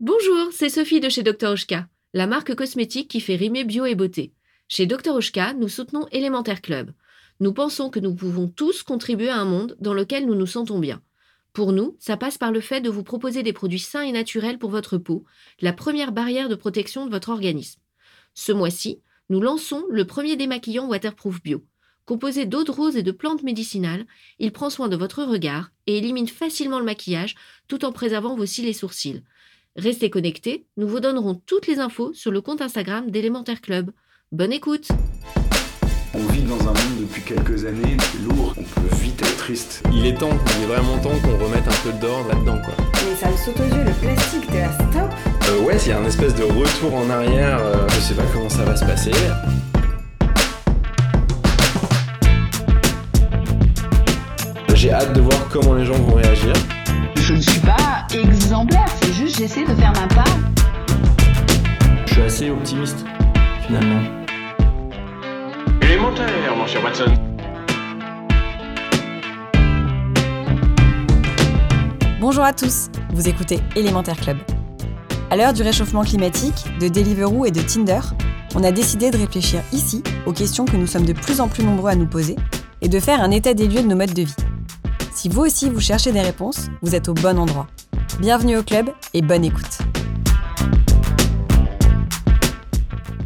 Bonjour, c'est Sophie de chez Dr Oshka, la marque cosmétique qui fait rimer bio et beauté. Chez Dr Oshka, nous soutenons Élémentaire Club. Nous pensons que nous pouvons tous contribuer à un monde dans lequel nous nous sentons bien. Pour nous, ça passe par le fait de vous proposer des produits sains et naturels pour votre peau, la première barrière de protection de votre organisme. Ce mois-ci, nous lançons le premier démaquillant waterproof bio. Composé d'eau de rose et de plantes médicinales, il prend soin de votre regard et élimine facilement le maquillage tout en préservant vos cils et sourcils. Restez connectés, nous vous donnerons toutes les infos sur le compte Instagram d'Élémentaire Club. Bonne écoute On vit dans un monde depuis quelques années lourd, on peut vite être triste. Il est temps, il est vraiment temps qu'on remette un peu d'ordre là-dedans quoi. Mais ça me saute aux yeux, le plastique, t'es là, stop Euh, ouais, il y a un espèce de retour en arrière, euh, je sais pas comment ça va se passer. J'ai hâte de voir comment les gens vont réagir. Je ne suis pas exemplaire, c'est juste j'essaie de faire ma part. Je suis assez optimiste finalement. Élémentaire, mon cher Watson. Bonjour à tous, vous écoutez Élémentaire Club. À l'heure du réchauffement climatique, de Deliveroo et de Tinder, on a décidé de réfléchir ici aux questions que nous sommes de plus en plus nombreux à nous poser et de faire un état des lieux de nos modes de vie. Si vous aussi vous cherchez des réponses, vous êtes au bon endroit. Bienvenue au club et bonne écoute.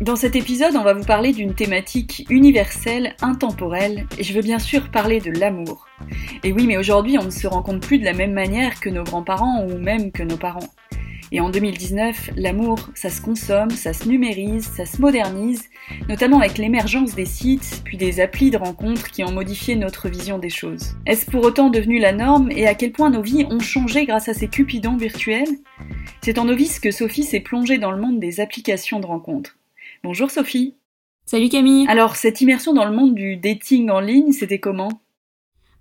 Dans cet épisode, on va vous parler d'une thématique universelle, intemporelle, et je veux bien sûr parler de l'amour. Et oui, mais aujourd'hui, on ne se rencontre plus de la même manière que nos grands-parents ou même que nos parents. Et en 2019, l'amour, ça se consomme, ça se numérise, ça se modernise, notamment avec l'émergence des sites, puis des applis de rencontres qui ont modifié notre vision des choses. Est-ce pour autant devenu la norme et à quel point nos vies ont changé grâce à ces cupidons virtuels? C'est en novice que Sophie s'est plongée dans le monde des applications de rencontres. Bonjour Sophie. Salut Camille. Alors, cette immersion dans le monde du dating en ligne, c'était comment?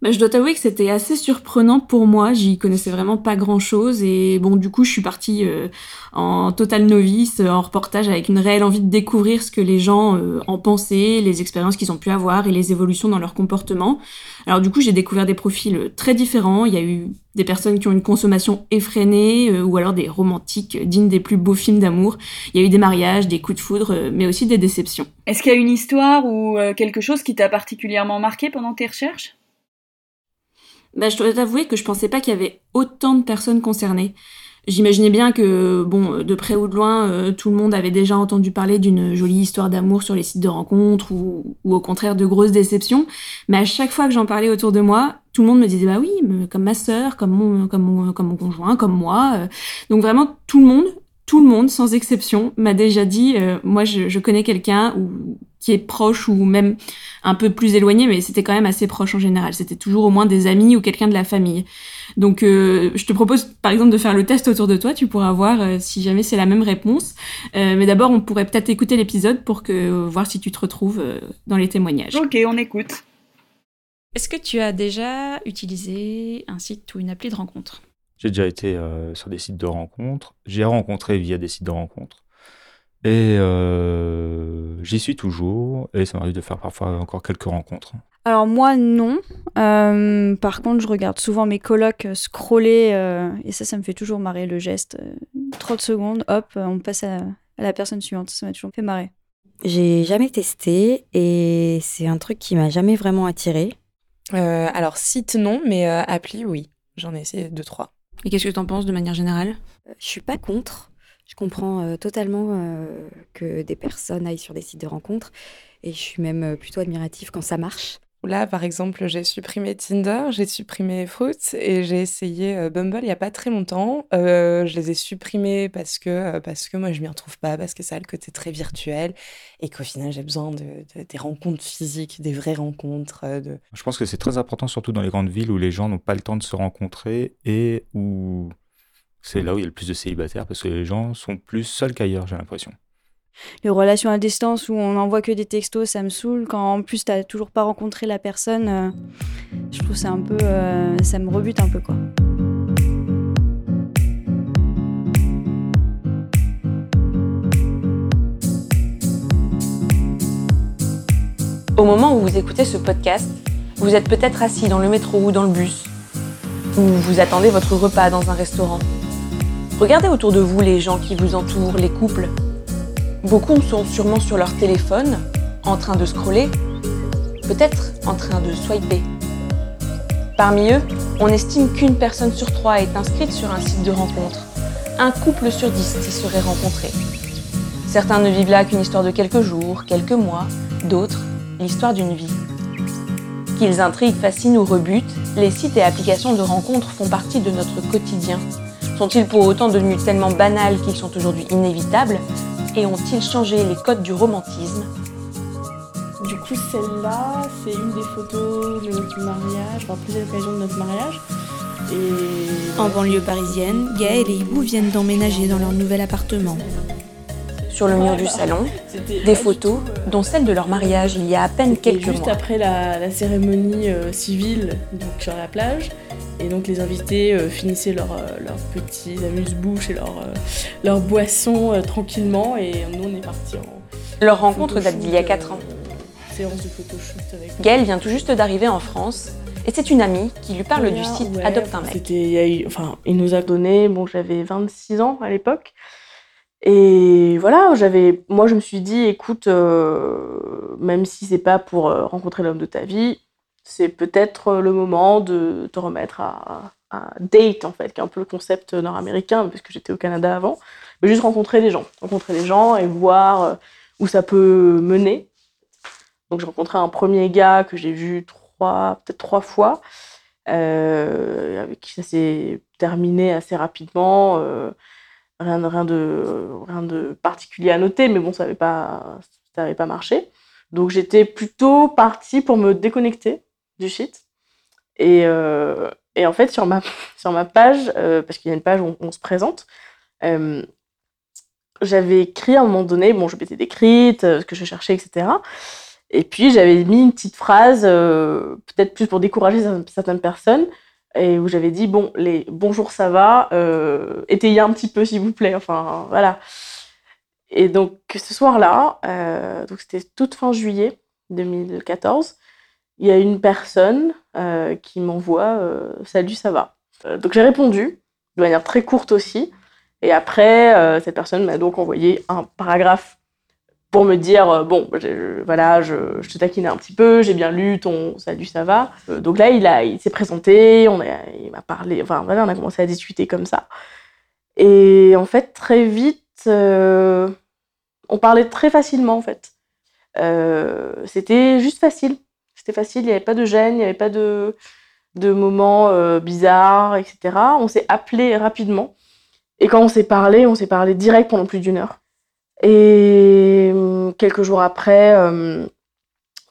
Bah, je dois t'avouer que c'était assez surprenant pour moi. J'y connaissais vraiment pas grand chose et bon, du coup, je suis partie euh, en total novice, euh, en reportage avec une réelle envie de découvrir ce que les gens euh, en pensaient, les expériences qu'ils ont pu avoir et les évolutions dans leur comportement. Alors du coup, j'ai découvert des profils très différents. Il y a eu des personnes qui ont une consommation effrénée ou alors des romantiques dignes des plus beaux films d'amour. Il y a eu des mariages, des coups de foudre, mais aussi des déceptions. Est-ce qu'il y a une histoire ou quelque chose qui t'a particulièrement marqué pendant tes recherches? Bah, je dois t'avouer que je pensais pas qu'il y avait autant de personnes concernées. J'imaginais bien que, bon, de près ou de loin, euh, tout le monde avait déjà entendu parler d'une jolie histoire d'amour sur les sites de rencontres ou, au contraire de grosses déceptions. Mais à chaque fois que j'en parlais autour de moi, tout le monde me disait bah oui, comme ma sœur, comme mon conjoint, comme moi. Euh. Donc vraiment tout le monde, tout le monde, sans exception, m'a déjà dit, euh, moi je, je connais quelqu'un ou qui est proche ou même un peu plus éloigné, mais c'était quand même assez proche en général. C'était toujours au moins des amis ou quelqu'un de la famille. Donc euh, je te propose par exemple de faire le test autour de toi, tu pourras voir euh, si jamais c'est la même réponse. Euh, mais d'abord on pourrait peut-être écouter l'épisode pour que voir si tu te retrouves dans les témoignages. Ok, on écoute. Est-ce que tu as déjà utilisé un site ou une appli de rencontre? J'ai déjà été sur des sites de rencontres. J'ai rencontré via des sites de rencontres. Et euh, j'y suis toujours, et ça m'arrive de faire parfois encore quelques rencontres. Alors moi non. Euh, par contre, je regarde souvent mes colocs scroller, euh, et ça, ça me fait toujours marrer le geste. 30 secondes, hop, on passe à, à la personne suivante. Ça m'a toujours fait marrer. J'ai jamais testé, et c'est un truc qui m'a jamais vraiment attiré. alors site non, mais appli oui. J'en ai essayé deux trois. Et qu'est-ce que tu en penses de manière générale? Je suis pas contre. Je comprends euh, totalement euh, que des personnes aillent sur des sites de rencontres et je suis même euh, plutôt admirative quand ça marche. Là, par exemple, j'ai supprimé Tinder, j'ai supprimé Fruits et j'ai essayé Bumble il n'y a pas très longtemps. je les ai supprimés parce que, parce que moi, je m'y retrouve pas, parce que ça a le côté très virtuel et qu'au final, j'ai besoin de, des rencontres physiques, des vraies rencontres. De... Je pense que c'est très important, surtout dans les grandes villes où les gens n'ont pas le temps de se rencontrer et où c'est là où il y a le plus de célibataires parce que les gens sont plus seuls qu'ailleurs, j'ai l'impression. Les relations à distance où on n'envoie que des textos, ça me saoule. Quand en plus t'as toujours pas rencontré la personne, euh, je trouve c'est un peu, euh, ça me rebute un peu quoi. Au moment où vous écoutez ce podcast, vous êtes peut-être assis dans le métro ou dans le bus, ou vous attendez votre repas dans un restaurant Regardez autour de vous les gens qui vous entourent, les couples. Beaucoup sont sûrement sur leur téléphone, en train de scroller, peut-être en train de swiper. Parmi eux, on estime qu'une personne sur trois est inscrite sur un site de rencontre. Un couple sur dix s'y serait rencontré. Certains ne vivent là qu'une histoire de quelques jours, quelques mois, d'autres l'histoire d'une vie. Qu'ils intriguent, fascinent ou rebutent, les sites et applications de rencontres font partie de notre quotidien. Sont-ils pour autant devenus tellement banals qu'ils sont aujourd'hui inévitables Et ont-ils changé les codes du romantisme Du coup, celle-là, c'est une des photos de notre mariage, enfin plusieurs occasions de notre mariage. Et... En banlieue parisienne, Gaël et Hibou viennent d'emménager dans leur nouvel appartement. Sur le mur du salon, des photos, dont celle de leur mariage il y a à peine quelques juste mois. après la, la cérémonie euh, civile donc sur la plage. Et donc les invités euh, finissaient euh, leur petits amuse-bouches et leur, euh, leur boisson euh, tranquillement. Et nous, on est partis en. Leur rencontre date d'il y a 4 ans. séance de photoshoot avec. Gaëlle vient tout juste d'arriver en France et c'est une amie qui lui parle du site Ouais, Adopte un mec. Enfin, il nous a donné, bon, j'avais 26 ans à l'époque. Et voilà, j'avais, moi je me suis dit, écoute, euh, même si c'est pas pour euh, rencontrer l'homme de ta vie, c'est peut-être le moment de te remettre à, à date en fait, qui est un peu le concept nord-américain, parce que j'étais au Canada avant, mais juste rencontrer les gens, rencontrer les gens et voir euh, où ça peut mener. Donc j'ai rencontré un premier gars que j'ai vu trois, peut-être trois fois, euh, avec qui ça s'est terminé assez rapidement. euh, rien, de- rien, de, rien de particulier à noter, mais bon, ça n'avait pas, pas marché. Donc j'étais plutôt partie pour me déconnecter du shit. Et, euh, et en fait, sur ma, sur ma page, euh, parce qu'il y a une page où on, se présente, euh, j'avais écrit à un moment donné, bon, je m'étais décrite, ce que je cherchais, etc. Et puis j'avais mis une petite phrase, peut-être plus pour décourager cer- certaines personnes, et où j'avais dit bon, les bonjour, ça va, euh, étayez un petit peu s'il vous plaît, enfin voilà. Et donc ce soir-là, euh, donc c'était toute fin juillet 2014, il y a une personne euh, qui m'envoie euh, salut, ça va. Donc j'ai répondu de manière très courte aussi. Et après, cette personne m'a donc envoyé un paragraphe pour me dire euh, bon voilà je, te taquinais un petit peu j'ai bien lu ton salut ça va. Euh, donc là il a il s'est présenté on a il m'a parlé enfin voilà on a commencé à discuter comme ça. Et en fait très vite euh, on parlait très facilement en fait. C'était juste facile. C'était facile il n'y avait pas de gêne il n'y avait pas de de moments bizarres etc on s'est appelé rapidement. Et quand on s'est parlé on s'est parlé direct pendant plus d'une heure et euh, quelques jours après, euh,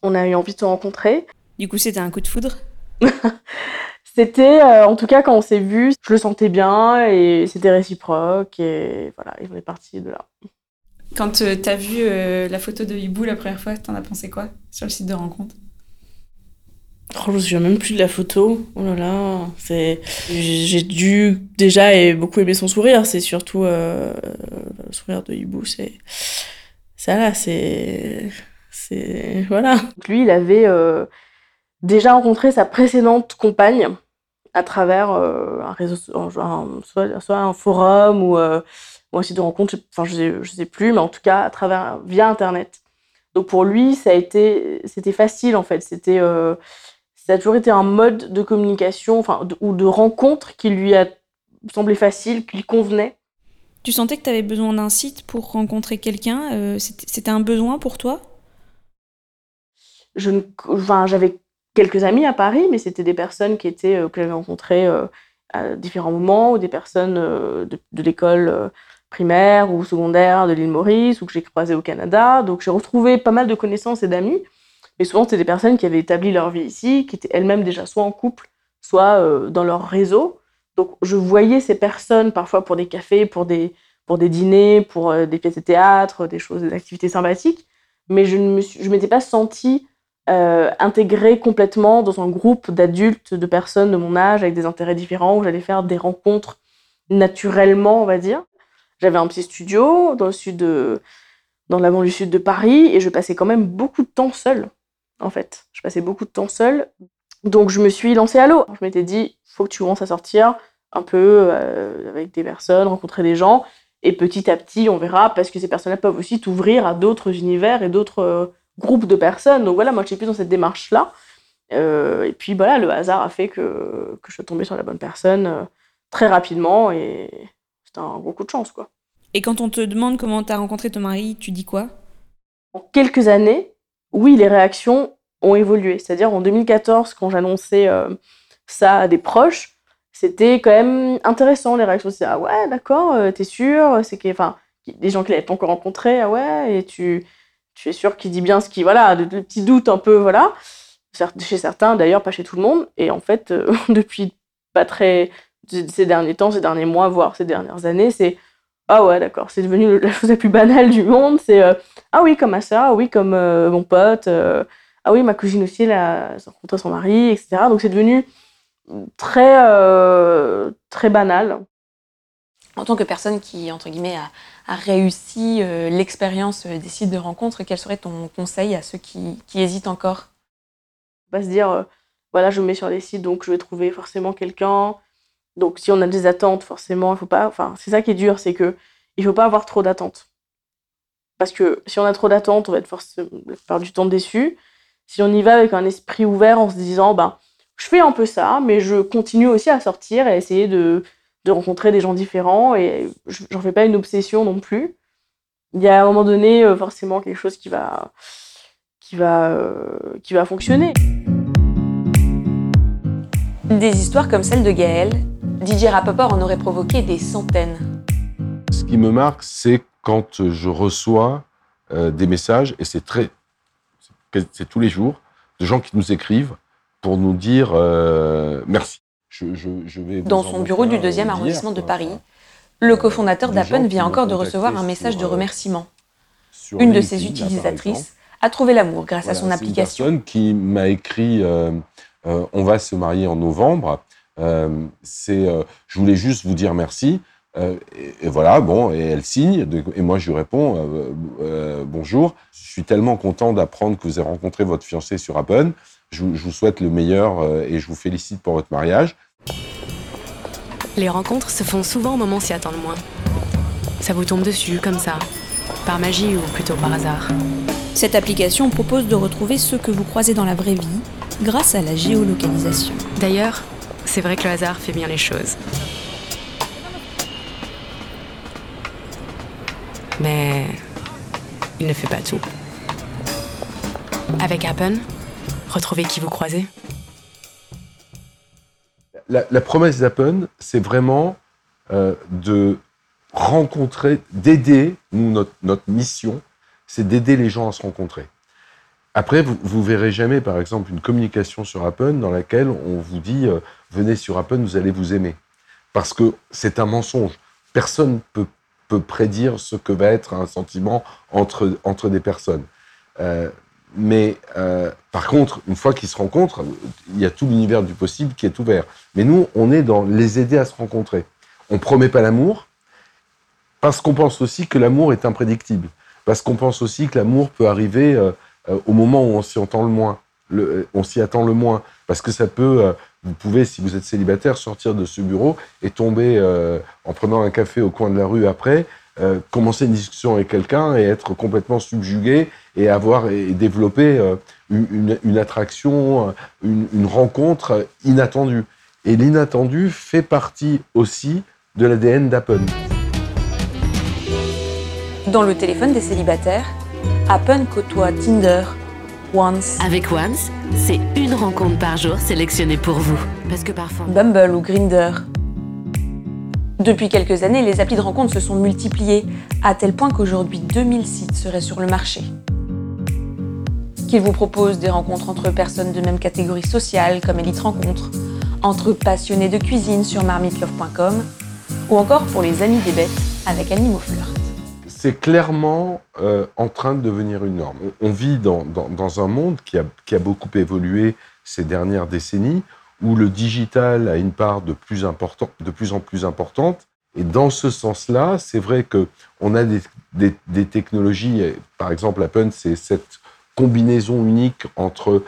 on a eu envie de se rencontrer. Du coup, c'était un coup de foudre C'était, euh, en tout cas, quand on s'est vu, je le sentais bien et c'était réciproque. Et voilà, et on est parti de là. Quand euh, t'as vu euh, la photo de Hibou la première fois, t'en as pensé quoi sur le site de rencontre? Oh, je me souviens même plus de la photo. Oh là là, c'est. J'ai dû déjà et beaucoup aimer son sourire. C'est surtout euh, le sourire de Hibou. C'est ça là, c'est c'est voilà. Lui, il avait euh, déjà rencontré sa précédente compagne à travers euh, un réseau, soit, soit un forum ou, ou un site de rencontre. Enfin, je sais, sais plus, mais en tout cas à travers via internet. Donc pour lui, ça a été, c'était facile en fait. C'était ça a toujours été un mode de communication enfin, de- ou de rencontre qui lui a semblé facile, qui lui convenait. Tu sentais que t'avais besoin d'un site pour rencontrer quelqu'un euh, C'était un besoin pour toi? Je ne- enfin, j'avais quelques amis à Paris, mais c'était des personnes qui étaient, euh, que j'avais rencontrées euh, à différents moments, ou des personnes de, de l'école primaire ou secondaire de l'île Maurice, ou que j'ai croisées au Canada. Donc j'ai retrouvé pas mal de connaissances et d'amis. Mais souvent, c'était des personnes qui avaient établi leur vie ici, qui étaient elles-mêmes déjà soit en couple, soit euh, dans leur réseau. Donc je voyais ces personnes parfois pour des cafés, pour des, pour des dîners, pour euh, des pièces de théâtre, des choses, des activités sympathiques. Mais je ne me m'étais pas sentie euh, intégrée complètement dans un groupe d'adultes, de personnes de mon âge avec des intérêts différents, où j'allais faire des rencontres naturellement, on va dire. J'avais un petit studio dans le sud dans la banlieue sud de Paris, et je passais quand même beaucoup de temps seule, en fait. Je passais beaucoup de temps seule. Donc je me suis lancée à l'eau. Je m'étais dit, faut que tu commences à sortir, un peu euh, avec des personnes, rencontrer des gens. Et petit à petit, on verra, parce que ces personnes-là peuvent aussi t'ouvrir à d'autres univers et d'autres euh, groupes de personnes. Donc voilà, moi, je suis plus dans cette démarche-là. Euh, et puis voilà, le hasard a fait que, que je suis tombée sur la bonne personne très rapidement. Et c'était un gros coup de chance, quoi. Et quand on te demande comment t'as rencontré ton mari, tu dis quoi? En quelques années, oui, les réactions ont évolué. C'est-à-dire en 2014, quand j'annonçais euh, ça à des proches, c'était quand même intéressant les réactions. C'est ah ouais, d'accord, euh, t'es sûr C'est que, enfin, des gens qui l'avaient pas encore rencontré, ah ouais, et tu, tu es sûr qu'il dit bien ce qui, voilà, de, petits doutes un peu, voilà. Chez certains, d'ailleurs, pas chez tout le monde. Et en fait, euh, depuis pas très ces derniers temps, ces derniers mois, voire ces dernières années, c'est ah ouais, d'accord, c'est devenu la chose la plus banale du monde. C'est euh, ah oui, comme ma soeur, ah oui, comme euh, mon pote, euh, ah oui, ma cousine aussi, elle a rencontré son mari, etc. Donc c'est devenu très, très banal. En tant que personne qui, entre guillemets, a, a réussi l'expérience des sites de rencontres, quel serait ton conseil à ceux qui, qui hésitent encore? Pas se dire, voilà, je me mets sur les sites, donc je vais trouver forcément quelqu'un. Donc si on a des attentes, forcément, il faut pas. Enfin, c'est ça qui est dur, c'est que il faut pas avoir trop d'attentes. Parce que si on a trop d'attentes, on va être forcément la plupart du temps déçu. Si on y va avec un esprit ouvert en se disant, ben, je fais un peu ça, mais je continue aussi à sortir et à essayer de, de rencontrer des gens différents et je- j'en fais pas une obsession non plus. Il y a à un moment donné euh, forcément quelque chose qui va, qui va, euh, qui va fonctionner. Des histoires comme celle de Gaël, DJ Rapaport en aurait provoqué des centaines. Ce qui me marque, c'est quand je reçois euh, des messages, et c'est très, c'est- tous les jours, de gens qui nous écrivent pour nous dire euh, merci. Je, je- je vais Dans son bureau du deuxième arrondissement de Paris, le cofondateur d'Appen vient encore de recevoir un message de euh, remerciement. Une de ses utilisatrices a trouvé l'amour grâce à son application. Une personne qui m'a écrit euh, euh, On va se marier en novembre. Euh, c'est, euh, je voulais juste vous dire merci. Euh, et, et voilà, bon, et elle signe. de- et moi, je lui réponds euh, euh, Bonjour. Je suis tellement content d'apprendre que vous avez rencontré votre fiancé sur Appen. Je, vous- je vous souhaite le meilleur euh, et je vous félicite pour votre mariage. Les rencontres se font souvent au moment où s'y attend le moins. Ça vous tombe dessus comme ça, par magie ou plutôt par hasard. Cette application propose de retrouver ceux que vous croisez dans la vraie vie grâce à la géolocalisation. D'ailleurs, c'est vrai que le hasard fait bien les choses. Mais il ne fait pas tout. Avec Appen, retrouvez qui vous croisez. La, promesse d'Appen, c'est vraiment euh, de rencontrer, d'aider, nous, notre, mission, c'est d'aider les gens à se rencontrer. Après, vous, vous verrez jamais, par exemple, une communication sur Appen dans laquelle on vous dit euh, venez sur Appen, vous allez vous aimer. Parce que c'est un mensonge. Personne peut, peut prédire ce que va être un sentiment entre, entre des personnes. Euh, mais euh, par contre, une fois qu'ils se rencontrent, il y a tout l'univers du possible qui est ouvert. Mais nous, on est dans les aider à se rencontrer. On promet pas l'amour parce qu'on pense aussi que l'amour est imprédictible. Parce qu'on pense aussi que l'amour peut arriver euh, au moment où on s'y entend le moins. On s'y attend le moins. Parce que ça peut, vous pouvez, si vous êtes célibataire, sortir de ce bureau et tomber euh, en prenant un café au coin de la rue après, euh, commencer une discussion avec quelqu'un et être complètement subjugué et avoir et développer euh, une, attraction, une, rencontre inattendue. Et l'inattendu fait partie aussi de l'ADN d'Apple. Dans le téléphone des célibataires, Appen côtoie Tinder, Once, Avec Once, c'est une rencontre par jour sélectionnée pour vous. Parce que parfois. Bumble ou Grinder. Depuis quelques années, les applis de rencontre se sont multipliées, à tel point qu'aujourd'hui 2000 sites seraient sur le marché. Qu'ils vous proposent des rencontres entre personnes de même catégorie sociale, comme Elite Rencontre, entre passionnés de cuisine sur marmitlove.com, ou encore pour les amis des bêtes avec Animaux Flirt. C'est clairement euh, en train de devenir une norme. On, vit dans, dans- un monde qui a, qui a beaucoup évolué ces dernières décennies, où le digital a une part de plus, important, de plus en plus importante. Et dans ce sens-là, c'est vrai que on a des, des- des technologies, par exemple, Appen, c'est cette combinaison unique entre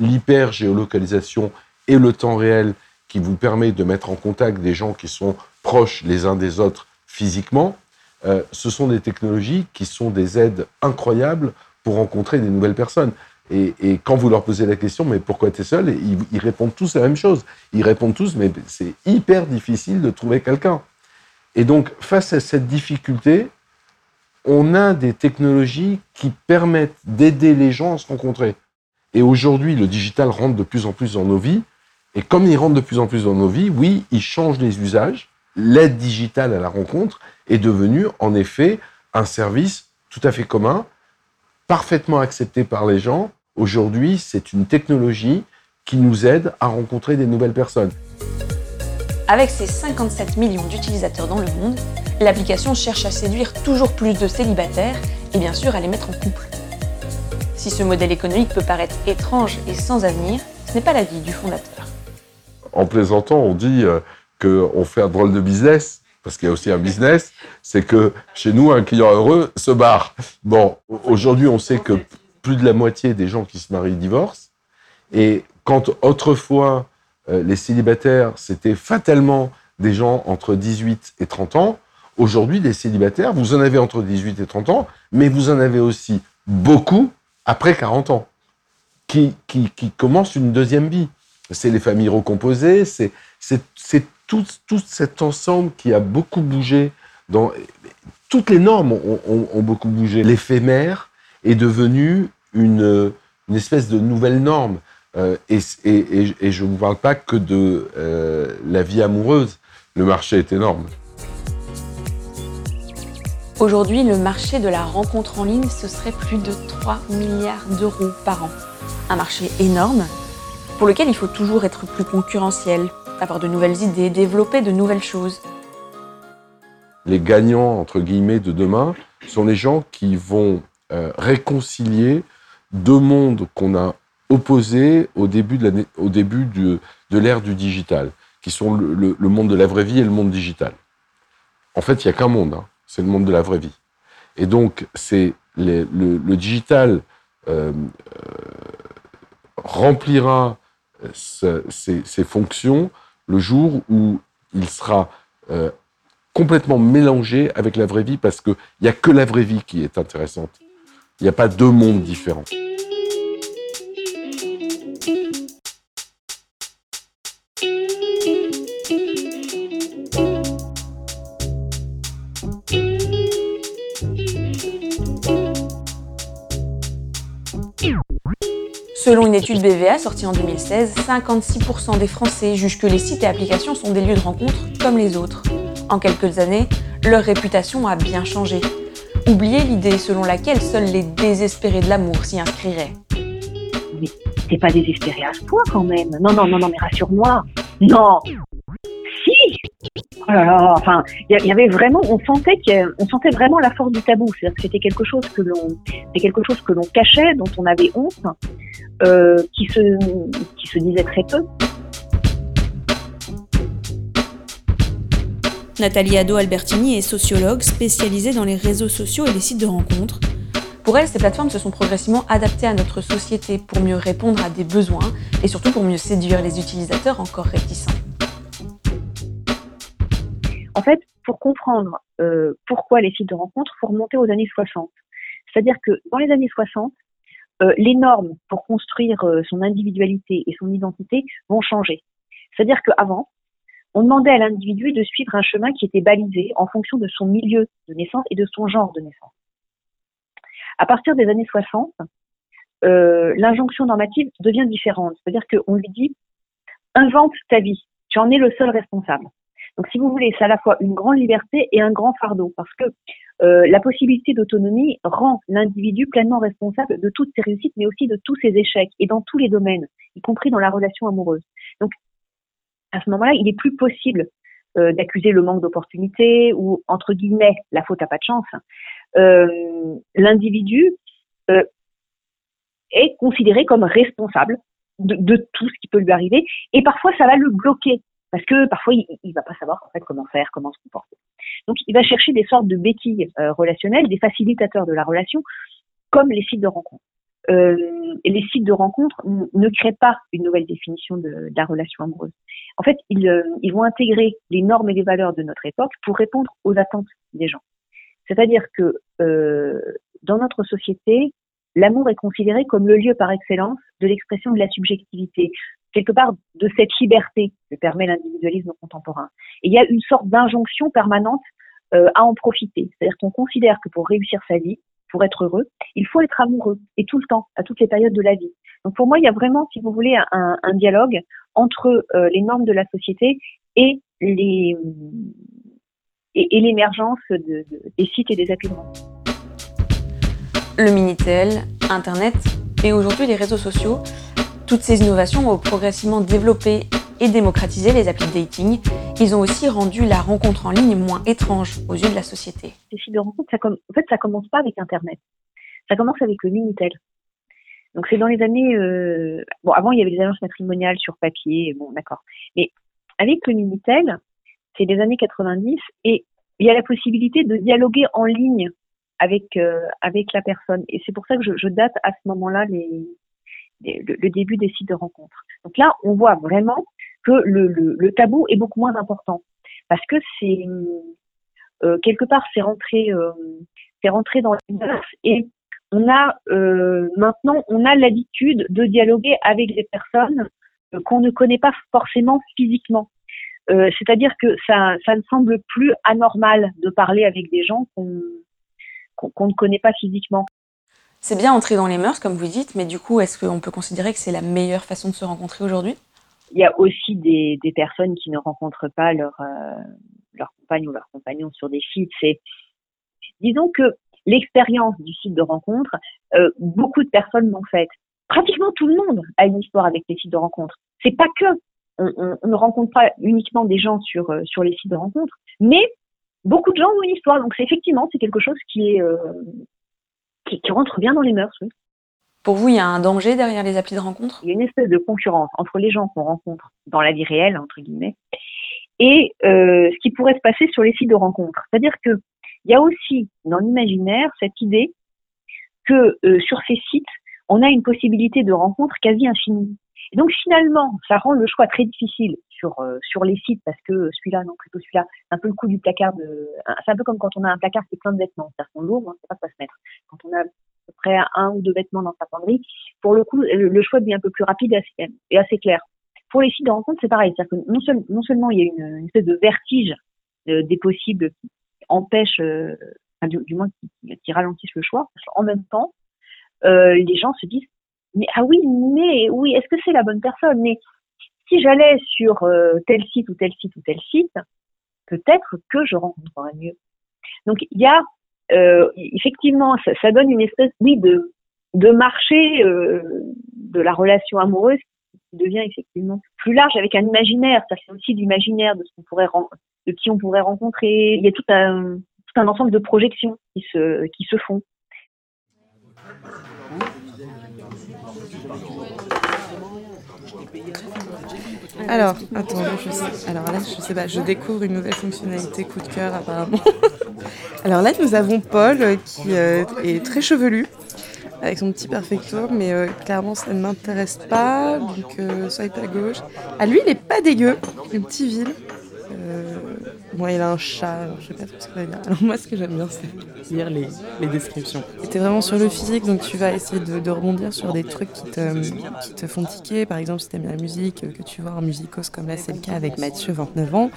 l'hyper-géolocalisation et le temps réel qui vous permet de mettre en contact des gens qui sont proches les uns des autres physiquement, euh, ce sont des technologies qui sont des aides incroyables pour rencontrer des nouvelles personnes. Et, quand vous leur posez la question, mais pourquoi tu es seul ils, répondent tous la même chose. Ils répondent tous, mais c'est hyper difficile de trouver quelqu'un. Et donc, face à cette difficulté, on a des technologies qui permettent d'aider les gens à se rencontrer. Et aujourd'hui, le digital rentre de plus en plus dans nos vies. Et comme il rentre de plus en plus dans nos vies, oui, il change les usages. L'aide digitale à la rencontre est devenue, en effet, un service tout à fait commun, parfaitement accepté par les gens. Aujourd'hui, c'est une technologie qui nous aide à rencontrer des nouvelles personnes. Avec ses 57 millions d'utilisateurs dans le monde, l'application cherche à séduire toujours plus de célibataires et bien sûr à les mettre en couple. Si ce modèle économique peut paraître étrange et sans avenir, ce n'est pas l'avis du fondateur. En plaisantant, on dit euh, qu'on fait un drôle de business, parce qu'il y a aussi un business, c'est que chez nous, un client heureux se barre. Bon, aujourd'hui, on sait que plus de la moitié des gens qui se marient divorcent. Et quand autrefois, euh, les célibataires, c'était fatalement des gens entre 18 et 30 ans, aujourd'hui, les célibataires, vous en avez entre 18 et 30 ans, mais vous en avez aussi beaucoup après 40 ans, qui, qui, qui commencent une deuxième vie. C'est les familles recomposées, c'est tout, cet ensemble qui a beaucoup bougé. Dans, toutes les normes ont, beaucoup bougé. L'éphémère est devenu une, espèce de nouvelle norme. Euh, et, je ne vous parle pas que de euh, la vie amoureuse. Le marché est énorme. Aujourd'hui, le marché de la rencontre en ligne, ce serait plus de 3 milliards d'euros par an. Un marché énorme pour lequel il faut toujours être plus concurrentiel, avoir de nouvelles idées, développer de nouvelles choses. Les gagnants, entre guillemets, de demain sont les gens qui vont euh, réconcilier deux mondes qu'on a opposés au début de, au début de, de l'ère du digital, qui sont le, monde de la vraie vie et le monde digital. En fait, il n'y a qu'un monde. Hein c'est le monde de la vraie vie. Et donc, c'est le, digital euh, euh, remplira ses, fonctions le jour où il sera euh, complètement mélangé avec la vraie vie parce qu'il n'y a que la vraie vie qui est intéressante. Il n'y a pas deux mondes différents. Selon une étude BVA sortie en 2016, 56% des Français jugent que les sites et applications sont des lieux de rencontre comme les autres. En quelques années, leur réputation a bien changé. Oubliez l'idée selon laquelle seuls les désespérés de l'amour s'y inscriraient. Mais t'es pas désespéré à ce point quand même. Non, non, non, non, mais rassure-moi. Non. Oh là là, enfin, il y, avait vraiment, on sentait qu'on sentait vraiment la force du tabou. C'est-à-dire que c'était quelque chose que l'on, quelque chose que l'on cachait, dont on avait honte, euh, qui se, qui se disait très peu. Nathalie Ado-Albertini est sociologue spécialisée dans les réseaux sociaux et les sites de rencontres. Pour elle, ces plateformes se sont progressivement adaptées à notre société pour mieux répondre à des besoins et surtout pour mieux séduire les utilisateurs encore réticents. En fait, pour comprendre euh, pourquoi les sites de rencontres, il faut remonter aux années 60. C'est-à-dire que dans les années 60, euh, les normes pour construire euh, son individualité et son identité vont changer. C'est-à-dire qu'avant, on demandait à l'individu de suivre un chemin qui était balisé en fonction de son milieu de naissance et de son genre de naissance. À partir des années 60, euh, l'injonction normative devient différente. C'est-à-dire qu'on lui dit invente ta vie, tu en es le seul responsable. Donc, si vous voulez, c'est à la fois une grande liberté et un grand fardeau, parce que euh, la possibilité d'autonomie rend l'individu pleinement responsable de toutes ses réussites, mais aussi de tous ses échecs, et dans tous les domaines, y compris dans la relation amoureuse. Donc, à ce moment-là, il est plus possible euh, d'accuser le manque d'opportunités ou, entre guillemets, la faute à pas de chance. Euh, L'individu euh, est considéré comme responsable de, de, tout ce qui peut lui arriver, et parfois ça va le bloquer parce que parfois il, il va pas savoir en fait comment faire, comment se comporter. Donc il va chercher des sortes de béquilles euh, relationnelles, des facilitateurs de la relation, comme les sites de rencontre. euh, les sites de rencontres ne créent pas une nouvelle définition de, la relation amoureuse. En fait, ils, euh, ils vont intégrer les normes et les valeurs de notre époque pour répondre aux attentes des gens. C'est-à-dire que dans notre société, l'amour est considéré comme le lieu par excellence de l'expression de la subjectivité, quelque part de cette liberté que permet l'individualisme contemporain. Et il y a une sorte d'injonction permanente euh, à en profiter. C'est-à-dire qu'on considère que pour réussir sa vie, pour être heureux, il faut être amoureux, et tout le temps, à toutes les périodes de la vie. Donc pour moi, il y a vraiment, si vous voulez, un, dialogue entre euh, les normes de la société et et l'émergence de, de, des sites et des rencontre. Le Minitel, Internet et aujourd'hui les réseaux sociaux, toutes ces innovations ont progressivement développé et démocratisé les applis de dating. Ils ont aussi rendu la rencontre en ligne moins étrange aux yeux de la société. Les sites de rencontre, en fait, ça commence pas avec Internet. Ça commence avec le Minitel. Donc c'est dans les années, euh... bon avant il y avait des agences matrimoniales sur papier, bon d'accord, mais avec le Minitel, c'est des années 90 et il y a la possibilité de dialoguer en ligne avec euh, avec la personne et c'est pour ça que je, je date à ce moment-là les, les- le, le début des sites de rencontres. Donc là on voit vraiment que le, le, le tabou est beaucoup moins important parce que c'est euh, quelque part c'est rentré euh, c'est rentré dans les mœurs et on a euh, maintenant on a l'habitude de dialoguer avec des personnes euh, qu'on ne connaît pas forcément physiquement. Euh, C'est-à-dire que ça, ça ne semble plus anormal de parler avec des gens qu'on qu'on ne connaît pas physiquement. C'est bien entré dans les mœurs, comme vous dites, mais du coup, est-ce qu'on peut considérer que c'est la meilleure façon de se rencontrer aujourd'hui? Il y a aussi des, personnes qui ne rencontrent pas leur, euh, leur compagne ou leur compagnon sur des sites. C'est, disons que l'expérience du site de rencontre, euh, beaucoup de personnes l'ont faite. Pratiquement tout le monde a une histoire avec les sites de rencontre. C'est pas que on, ne rencontre pas uniquement des gens sur euh, sur les sites de rencontre, mais beaucoup de gens ont une histoire. Donc c'est effectivement c'est quelque chose qui est qui, qui rentre bien dans les mœurs. Oui. Pour vous, il y a un danger derrière les applis de rencontre? Il y a une espèce de concurrence entre les gens qu'on rencontre dans la vie réelle, entre guillemets, et euh, ce qui pourrait se passer sur les sites de rencontre. C'est-à-dire que il y a aussi dans l'imaginaire cette idée que euh, sur ces sites, on a une possibilité de rencontre quasi infinie. Et donc finalement, ça rend le choix très difficile sur euh, sur les sites parce que celui-là, non plutôt celui-là, c'est un peu le coup du placard. C'est un peu comme quand on a un placard qui est plein de vêtements, c'est-à-dire qu'on l'ouvre, on ne sait pas quoi se mettre. Quand on a à peu près un ou deux vêtements dans sa penderie, pour le coup, le, choix devient un peu plus rapide et assez, et assez clair. Pour les sites de rencontre, c'est pareil, c'est-à-dire que non, seul- non seulement il y a une, espèce de vertige euh, des possibles qui empêche, euh, du, moins qui, qui ralentissent le choix, qu'en même temps, les gens se disent mais ah oui, mais oui, est-ce que c'est la bonne personne? Si j'allais sur euh, tel site ou tel site ou tel site, peut-être que je rencontrerais mieux. Donc il y a euh, effectivement, ça, donne une espèce, oui, de marché euh, de la relation amoureuse qui devient effectivement plus large avec un imaginaire. Ça fait aussi l'imaginaire de qui on pourrait rencontrer. Il y a tout un ensemble de projections qui se font. Alors, attends, je sais, alors là, je sais pas, je découvre une nouvelle fonctionnalité coup de cœur apparemment. alors là, nous avons Paul euh, qui euh, est très chevelu avec son petit perfecto, mais euh, clairement ça ne m'intéresse pas, donc euh, swipe à gauche. Ah lui, il est pas dégueu, le petit ville. Euh, moi, il a un chat, alors je sais pas trop ce qu'il dire. Alors moi, ce que j'aime bien, c'est lire les, descriptions. Et t'es vraiment sur le physique, donc tu vas essayer de, rebondir sur des trucs qui te, qui te font tiquer. Par exemple, si t'aimes la musique, euh, que tu vois un musicos comme là, c'est le cas avec Mathieu, 29 ans.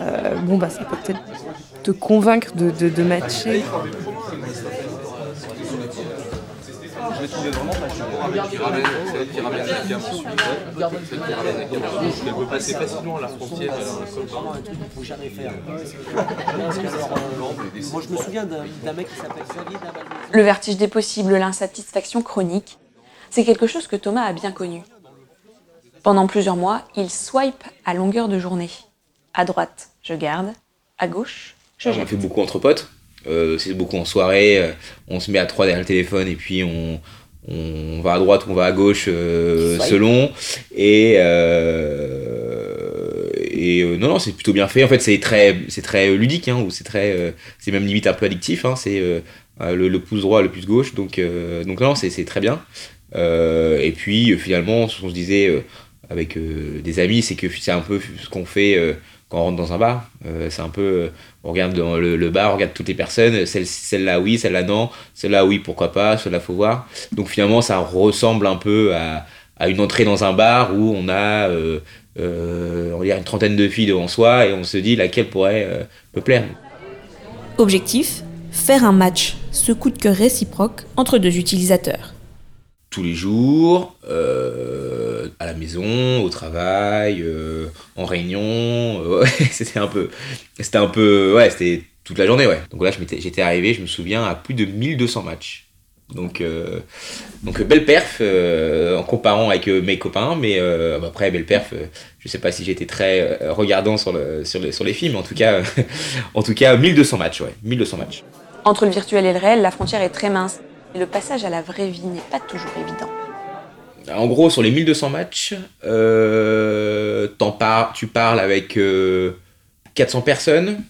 euh, bon, bah ça peut peut-être te convaincre de matcher. Je l'ai trouvé vraiment passionnant. Qui ramène, celle qui ramène la ensuite, celle qui ramène la ensuite. Elle peut passer facilement la frontière un col. vraiment un truc qu'il faut jamais faire. Moi, je me souviens d'un mec qui s'appelle Xavier. Le vertige des possibles, l'insatisfaction chronique, c'est quelque chose que Thomas a bien connu. Pendant plusieurs mois, il swipe à longueur de journée. À droite, je garde. À gauche, je On jette. fait beaucoup entre potes. Euh, c'est beaucoup en soirée. euh, on se met à trois derrière le téléphone et puis on, on va à droite ou on va à gauche euh, selon. Et, et non, non, c'est plutôt bien fait. En fait, c'est très, c'est très ludique hein, ou c'est très, c'est même limite un peu addictif. Hein, c'est le, le pouce droit, le pouce gauche. Donc, donc non, c'est très bien. Et puis finalement, ce qu'on se disait avec des amis, c'est que c'est un peu ce qu'on fait quand on rentre dans un bar. Euh, c'est un peu, euh, on regarde le, le bar, on regarde toutes les personnes, celle- celle-là oui, celle-là non, celle-là oui, pourquoi pas, celle-là faut voir. Donc finalement, ça ressemble un peu à, à une entrée dans un bar où on a euh, euh, on dire une trentaine de filles devant soi et on se dit laquelle pourrait euh, me plaire. Objectif faire un match, ce coup de cœur réciproque entre deux utilisateurs. Tous les jours, euh, à la maison, au travail, euh, en réunion. euh, c'était un peu, c'était un peu, ouais, c'était toute la journée, ouais. Donc là, j'étais arrivé, je me souviens, à plus de 1200 matchs. Donc, euh, donc belle perf en comparant avec mes copains, mais après belle perf. je sais pas si j'étais très regardant sur, le, sur, le- sur les films, en tout cas, en tout cas 1200 matchs, ouais, 1200 matchs. Entre le virtuel et le réel, la frontière est très mince. Le passage à la vraie vie n'est pas toujours évident. En gros, sur les 1200 matchs, euh, par- tu parles avec euh, 400 personnes.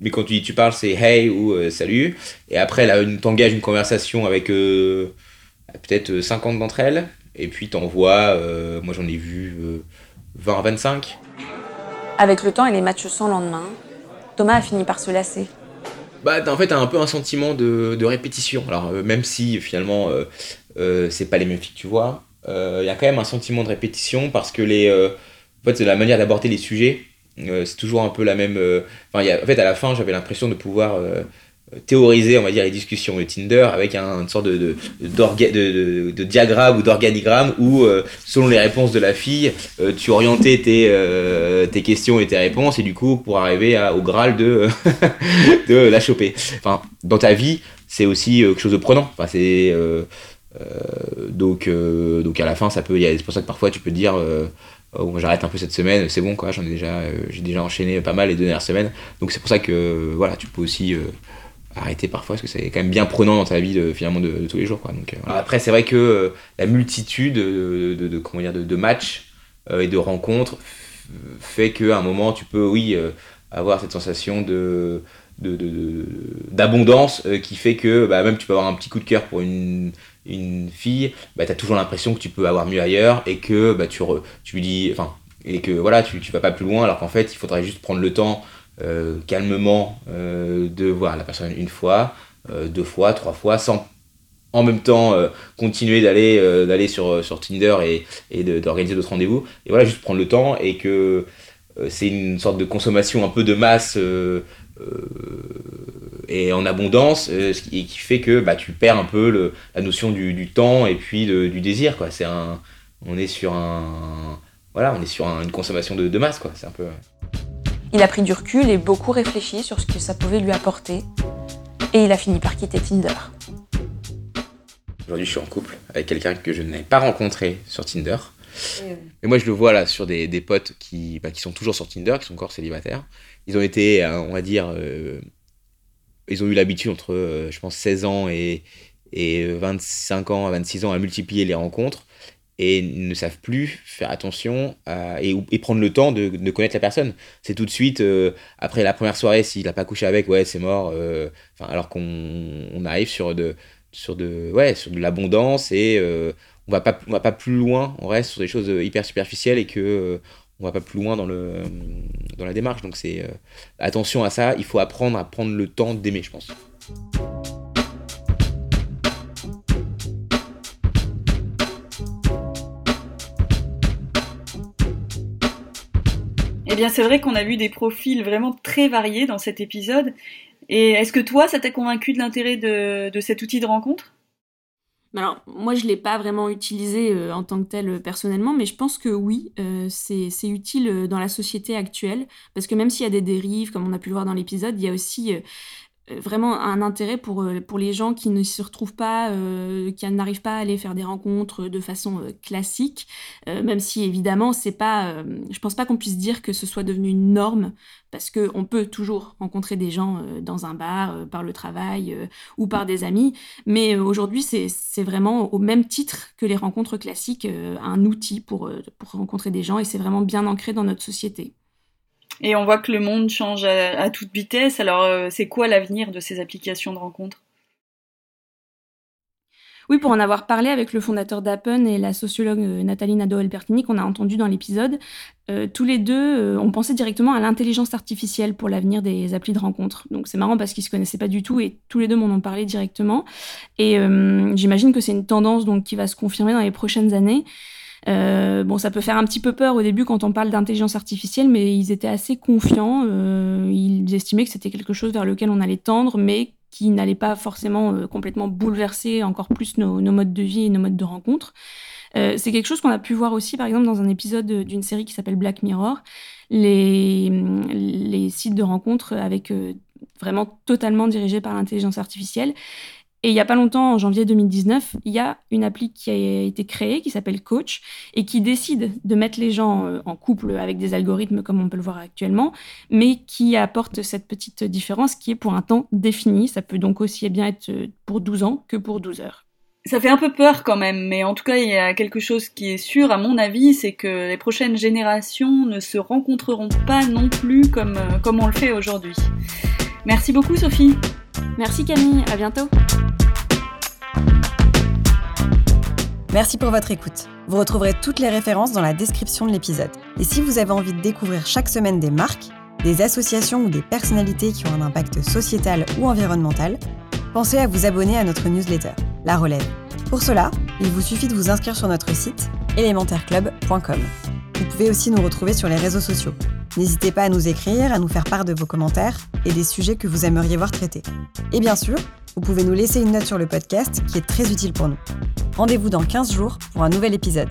Mais quand tu dis tu parles, c'est hey ou euh, salut. Et après, là, t'engages une conversation avec euh, peut-être 50 d'entre elles. Et puis t'envoies, moi j'en ai vu euh, 20 à 25. Avec le temps et les matchs sans lendemain, Thomas a fini par se lasser. Bah, en fait, t'as un peu un sentiment de, répétition. Alors, euh, même si finalement, euh, euh, c'est pas les mêmes filles que tu vois, il y a quand même un sentiment de répétition parce que les, en fait, c'est la manière d'aborder les sujets. c'est toujours un peu la même. en fait, à la fin, j'avais l'impression de pouvoir théoriser, on va dire, les discussions de Tinder avec un, une sorte de, de, diagramme ou d'organigramme où, euh, selon les réponses de la fille, euh, tu orientais tes, euh, tes questions et tes réponses, et du coup, pour arriver au Graal de, la choper. Enfin, dans ta vie, c'est aussi quelque chose de prenant. Enfin, c'est. donc, donc à la fin, ça peut. C'est pour ça que parfois tu peux dire. Oh, j'arrête un peu cette semaine, c'est bon quoi, j'en ai déjà, j'ai déjà enchaîné pas mal les deux dernières semaines. Donc c'est pour ça que voilà, tu peux aussi arrêter parfois parce que c'est quand même bien prenant dans ta vie de, finalement de, tous les jours quoi. Donc euh, après c'est vrai que euh, la multitude de, de, de- comment dire de, matchs euh, et de rencontres fait qu'à un moment tu peux oui euh, avoir cette sensation de d'abondance euh, qui fait que bah, même tu peux avoir un petit coup de cœur pour une, une fille, bah, tu as toujours l'impression que tu peux avoir mieux ailleurs et que bah, tu, re- tu dis, enfin, et que voilà, tu, tu vas pas plus loin alors qu'en fait il faudrait juste prendre le temps euh, calmement euh, de voir la personne une fois, euh, deux fois, trois fois, sans en même temps continuer d'aller d'aller sur, sur Tinder et, et d'organiser d'autres rendez-vous. Et voilà, juste prendre le temps et que c'est une sorte de consommation un peu de masse et en abondance, et qui fait que bah, tu perds un peu le, la notion du, temps et puis du désir. Quoi. C'est un, on est sur un, voilà, on est sur un- une consommation de, de masse. Quoi. C'est un peu. Il a pris du recul et beaucoup réfléchi sur ce que ça pouvait lui apporter. Et il a fini par quitter Tinder. Aujourd'hui, je suis en couple avec quelqu'un que je n'avais pas rencontré sur Tinder. Mais moi, je le vois là sur des, des potes qui, bah, qui sont toujours sur Tinder, qui sont encore célibataires. Ils ont été, euh, on va dire, euh, ils ont eu l'habitude entre, euh, je pense, 16 ans et, et 25 ans à 26 ans à multiplier les rencontres et ne savent plus faire attention à- et, prendre le temps de, connaître la personne. C'est tout de suite, euh, après la première soirée, s'il n'a pas couché avec, ouais, c'est mort. euh, alors qu'on on arrive sur de, sur de, ouais, de l'abondance et euh, on va pas, on va pas plus loin, on reste sur des choses euh, hyper superficielles et que euh, on va pas plus loin dans, le, euh, dans la démarche. Donc c'est euh, attention à ça, il faut apprendre à prendre le temps d'aimer, je pense. Eh bien, c'est vrai qu'on a vu des profils vraiment très variés dans cet épisode. Et est-ce que toi, ça t'a convaincu de l'intérêt de, cet outil de rencontre? Alors, moi, je ne l'ai pas vraiment utilisé euh, en tant que tel euh, personnellement, mais je pense que oui, euh, c'est utile dans la société actuelle, parce que même s'il y a des dérives, comme on a pu le voir dans l'épisode, il y a aussi vraiment un intérêt pour, euh, pour les gens qui ne se retrouvent pas, euh, qui n'arrivent pas à aller faire des rencontres de façon euh, classique, même si évidemment, c'est pas, je pense pas qu'on puisse dire que ce soit devenu une norme, parce qu'on peut toujours rencontrer des gens dans un bar, par le travail ou par des amis, mais aujourd'hui, c'est vraiment au même titre que les rencontres classiques, un outil pour, pour rencontrer des gens, et c'est vraiment bien ancré dans notre société. Et on voit que le monde change à, toute vitesse. Alors, euh, c'est quoi l'avenir de ces applications de rencontre Oui, pour en avoir parlé avec le fondateur d'Appen et la sociologue euh, Nathalie Nadeau-Albertini qu'on a entendu dans l'épisode, euh, tous les deux ont pensé directement à l'intelligence artificielle pour l'avenir des applis de rencontre. Donc c'est marrant parce qu'ils se connaissaient pas du tout et tous les deux m'en ont parlé directement. Et j'imagine que c'est une tendance donc qui va se confirmer dans les prochaines années. Bon, ça peut faire un petit peu peur au début quand on parle d'intelligence artificielle, mais ils étaient assez confiants. ils estimaient que c'était quelque chose vers lequel on allait tendre, mais qui n'allait pas forcément euh, complètement bouleverser encore plus nos, modes de vie et nos modes de rencontre. Euh, c'est quelque chose qu'on a pu voir aussi, par exemple, dans un épisode d'une série qui s'appelle Black Mirror, les, les sites de rencontres avec euh, vraiment totalement dirigés par l'intelligence artificielle. Et il n'y a pas longtemps, en janvier 2019, il y a une appli qui a été créée qui s'appelle Coach et qui décide de mettre les gens euh, en couple avec des algorithmes comme on peut le voir actuellement, mais qui apporte cette petite différence qui est pour un temps défini. Ça peut donc aussi bien être euh, pour 12 ans que pour 12 heures. Ça fait un peu peur quand même, mais en tout cas, il y a quelque chose qui est sûr, à mon avis, c'est que les prochaines générations ne se rencontreront pas non plus comme, euh, comme on le fait aujourd'hui. Merci beaucoup, Sophie. Merci, Camille. À bientôt. Merci pour votre écoute. Vous retrouverez toutes les références dans la description de l'épisode. Et si vous avez envie de découvrir chaque semaine des marques, des associations ou des personnalités qui ont un impact sociétal ou environnemental, pensez à vous abonner à notre newsletter, La Relève. Pour cela, il vous suffit de vous inscrire sur notre site élémentaireclub.com. Vous pouvez aussi nous retrouver sur les réseaux sociaux. N'hésitez pas à nous écrire, à nous faire part de vos commentaires et des sujets que vous aimeriez voir traités. Et bien sûr, vous pouvez nous laisser une note sur le podcast qui est très utile pour nous. Rendez-vous dans 15 jours pour un nouvel épisode.